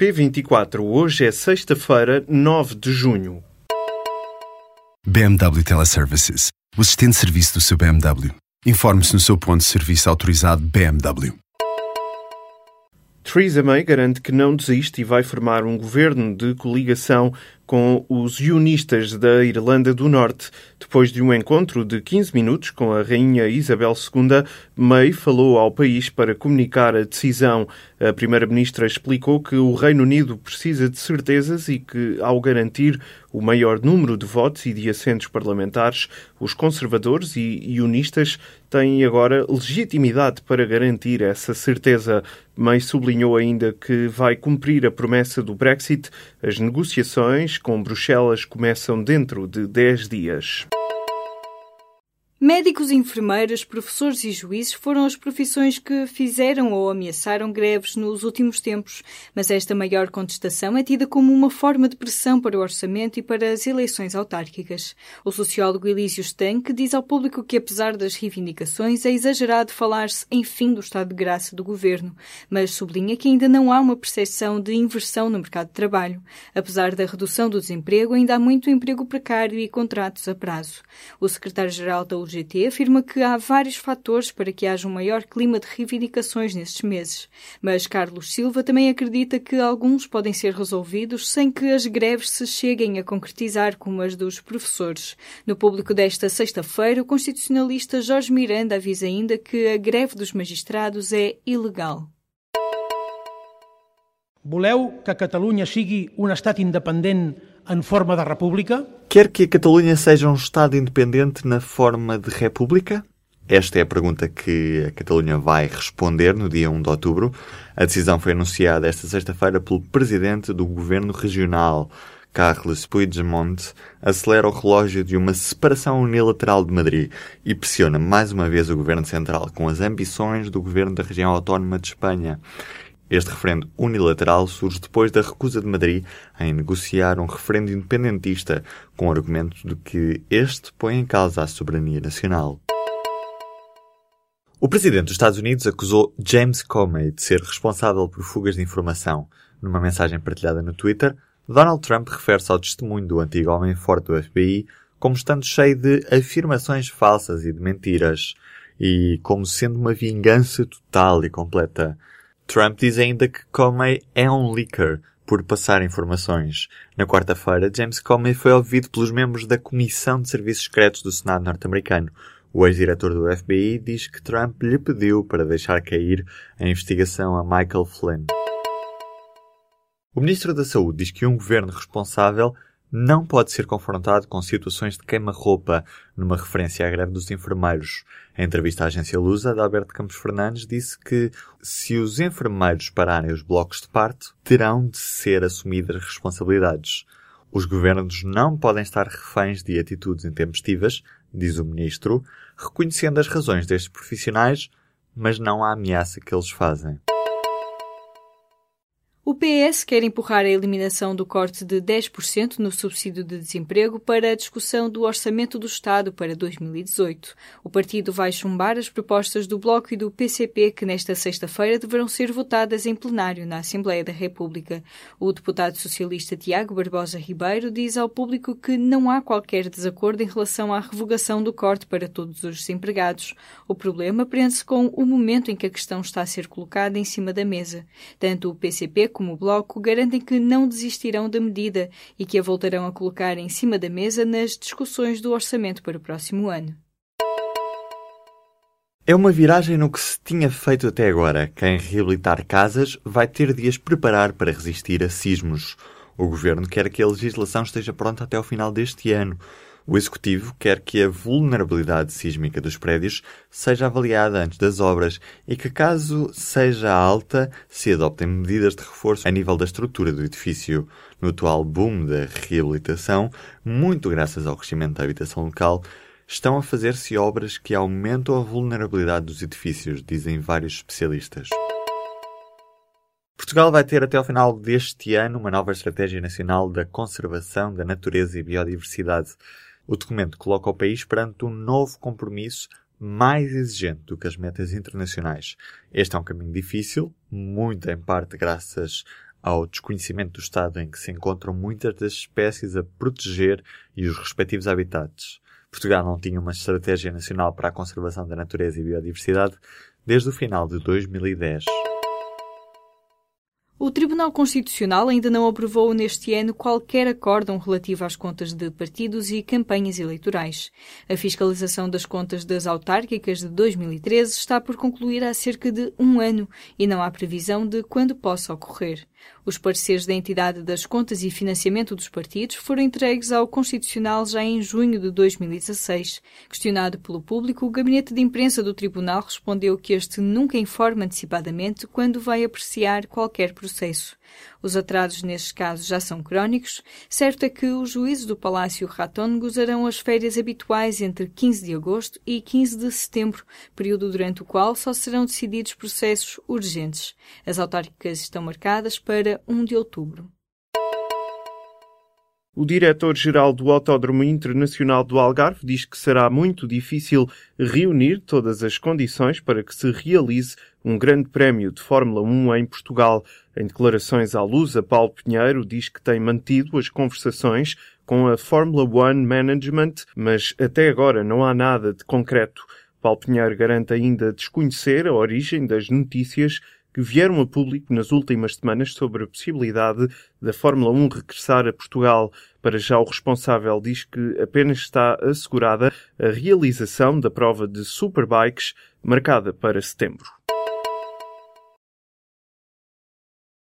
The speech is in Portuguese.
P24, hoje é sexta-feira, 9 de junho. BMW Teleservices, o assistente de serviço do seu BMW. Informe-se no seu ponto de serviço autorizado BMW. Theresa May garante que não desiste e vai formar um governo de coligação com os unionistas da Irlanda do Norte. Depois de um encontro de 15 minutos com a Rainha Isabel II, May falou ao país para comunicar a decisão. A Primeira-Ministra explicou que o Reino Unido precisa de certezas e que, ao garantir o maior número de votos e de assentos parlamentares, os conservadores e unionistas têm agora legitimidade para garantir essa certeza. May sublinhou ainda que vai cumprir a promessa do Brexit. As negociações com Bruxelas começam dentro de 10 dias. Médicos, enfermeiras, professores e juízes foram as profissões que fizeram ou ameaçaram greves nos últimos tempos, mas esta maior contestação é tida como uma forma de pressão para o orçamento e para as eleições autárquicas. O sociólogo Elísio Stank diz ao público que, apesar das reivindicações, é exagerado falar-se em fim do estado de graça do governo, mas sublinha que ainda não há uma percepção de inversão no mercado de trabalho. Apesar da redução do desemprego, ainda há muito emprego precário e contratos a prazo. O secretário-geral da GT afirma que há vários fatores para que haja um maior clima de reivindicações nestes meses, mas Carlos Silva também acredita que alguns podem ser resolvidos sem que as greves se cheguem a concretizar como as dos professores. No público desta sexta-feira, o constitucionalista Jorge Miranda avisa ainda que a greve dos magistrados é ilegal. Voleu que a Catalunha sigui un estat independent em forma de república? Quer que a Catalunha seja um Estado independente na forma de república? Esta é a pergunta que a Catalunha vai responder no dia 1 de outubro. A decisão foi anunciada esta sexta-feira pelo presidente do governo regional, Carles Puigdemont, acelera o relógio de uma separação unilateral de Madrid e pressiona mais uma vez o governo central com as ambições do governo da região autónoma de Espanha. Este referendo unilateral surge depois da recusa de Madrid em negociar um referendo independentista, com o argumento de que este põe em causa a soberania nacional. O presidente dos Estados Unidos acusou James Comey de ser responsável por fugas de informação. Numa mensagem partilhada no Twitter, Donald Trump refere-se ao testemunho do antigo homem forte do FBI como estando cheio de afirmações falsas e de mentiras, e como sendo uma vingança total e completa. Trump diz ainda que Comey é um leaker por passar informações. Na quarta-feira, James Comey foi ouvido pelos membros da Comissão de Serviços Secretos do Senado norte-americano. O ex-diretor do FBI diz que Trump lhe pediu para deixar cair a investigação a Michael Flynn. O ministro da Saúde diz que um governo responsável não pode ser confrontado com situações de queima-roupa, numa referência à greve dos enfermeiros. Em entrevista à agência Lusa, Adalberto Campos Fernandes disse que se os enfermeiros pararem os blocos de parto, terão de ser assumidas responsabilidades. Os governos não podem estar reféns de atitudes intempestivas, diz o ministro, reconhecendo as razões destes profissionais, mas não a ameaça que eles fazem. O PS quer empurrar a eliminação do corte de 10% no subsídio de desemprego para a discussão do Orçamento do Estado para 2018. O partido vai chumbar as propostas do Bloco e do PCP que nesta sexta-feira deverão ser votadas em plenário na Assembleia da República. O deputado socialista Tiago Barbosa Ribeiro diz ao público que não há qualquer desacordo em relação à revogação do corte para todos os desempregados. O problema prende-se com o momento em que a questão está a ser colocada em cima da mesa. Tanto o PCP como Bloco garantem que não desistirão da medida e que a voltarão a colocar em cima da mesa nas discussões do orçamento para o próximo ano. É uma viragem no que se tinha feito até agora. Quem reabilitar casas vai ter de as preparar para resistir a sismos. O governo quer que a legislação esteja pronta até ao final deste ano. O Executivo quer que a vulnerabilidade sísmica dos prédios seja avaliada antes das obras e que, caso seja alta, se adoptem medidas de reforço a nível da estrutura do edifício. No atual boom da reabilitação, muito graças ao crescimento da habitação local, estão a fazer-se obras que aumentam a vulnerabilidade dos edifícios, dizem vários especialistas. Portugal vai ter até ao final deste ano uma nova Estratégia Nacional da Conservação da Natureza e Biodiversidade. O documento coloca o país perante um novo compromisso mais exigente do que as metas internacionais. Este é um caminho difícil, muito em parte graças ao desconhecimento do estado em que se encontram muitas das espécies a proteger e os respectivos habitats. Portugal não tinha uma estratégia nacional para a conservação da natureza e biodiversidade desde o final de 2010. O Tribunal Constitucional ainda não aprovou neste ano qualquer acórdão relativo às contas de partidos e campanhas eleitorais. A fiscalização das contas das autárquicas de 2013 está por concluir há cerca de um ano e não há previsão de quando possa ocorrer. Os pareceres da entidade das contas e financiamento dos partidos foram entregues ao Constitucional já em junho de 2016. Questionado pelo público, o gabinete de imprensa do Tribunal respondeu que este nunca informa antecipadamente quando vai apreciar qualquer processo. Os atrasos nestes casos já são crónicos. Certo é que os juízes do Palácio Raton gozarão as férias habituais entre 15 de agosto e 15 de setembro, período durante o qual só serão decididos processos urgentes. As autárquicas estão marcadas para 1 de outubro. O diretor-geral do Autódromo Internacional do Algarve diz que será muito difícil reunir todas as condições para que se realize um grande prémio de Fórmula 1 em Portugal. Em declarações à Lusa, Paulo Pinheiro diz que tem mantido as conversações com a Fórmula 1 Management, mas até agora não há nada de concreto. Paulo Pinheiro garante ainda desconhecer a origem das notícias que vieram a público nas últimas semanas sobre a possibilidade da Fórmula 1 regressar a Portugal. Para já, o responsável diz que apenas está assegurada a realização da prova de Superbikes marcada para setembro.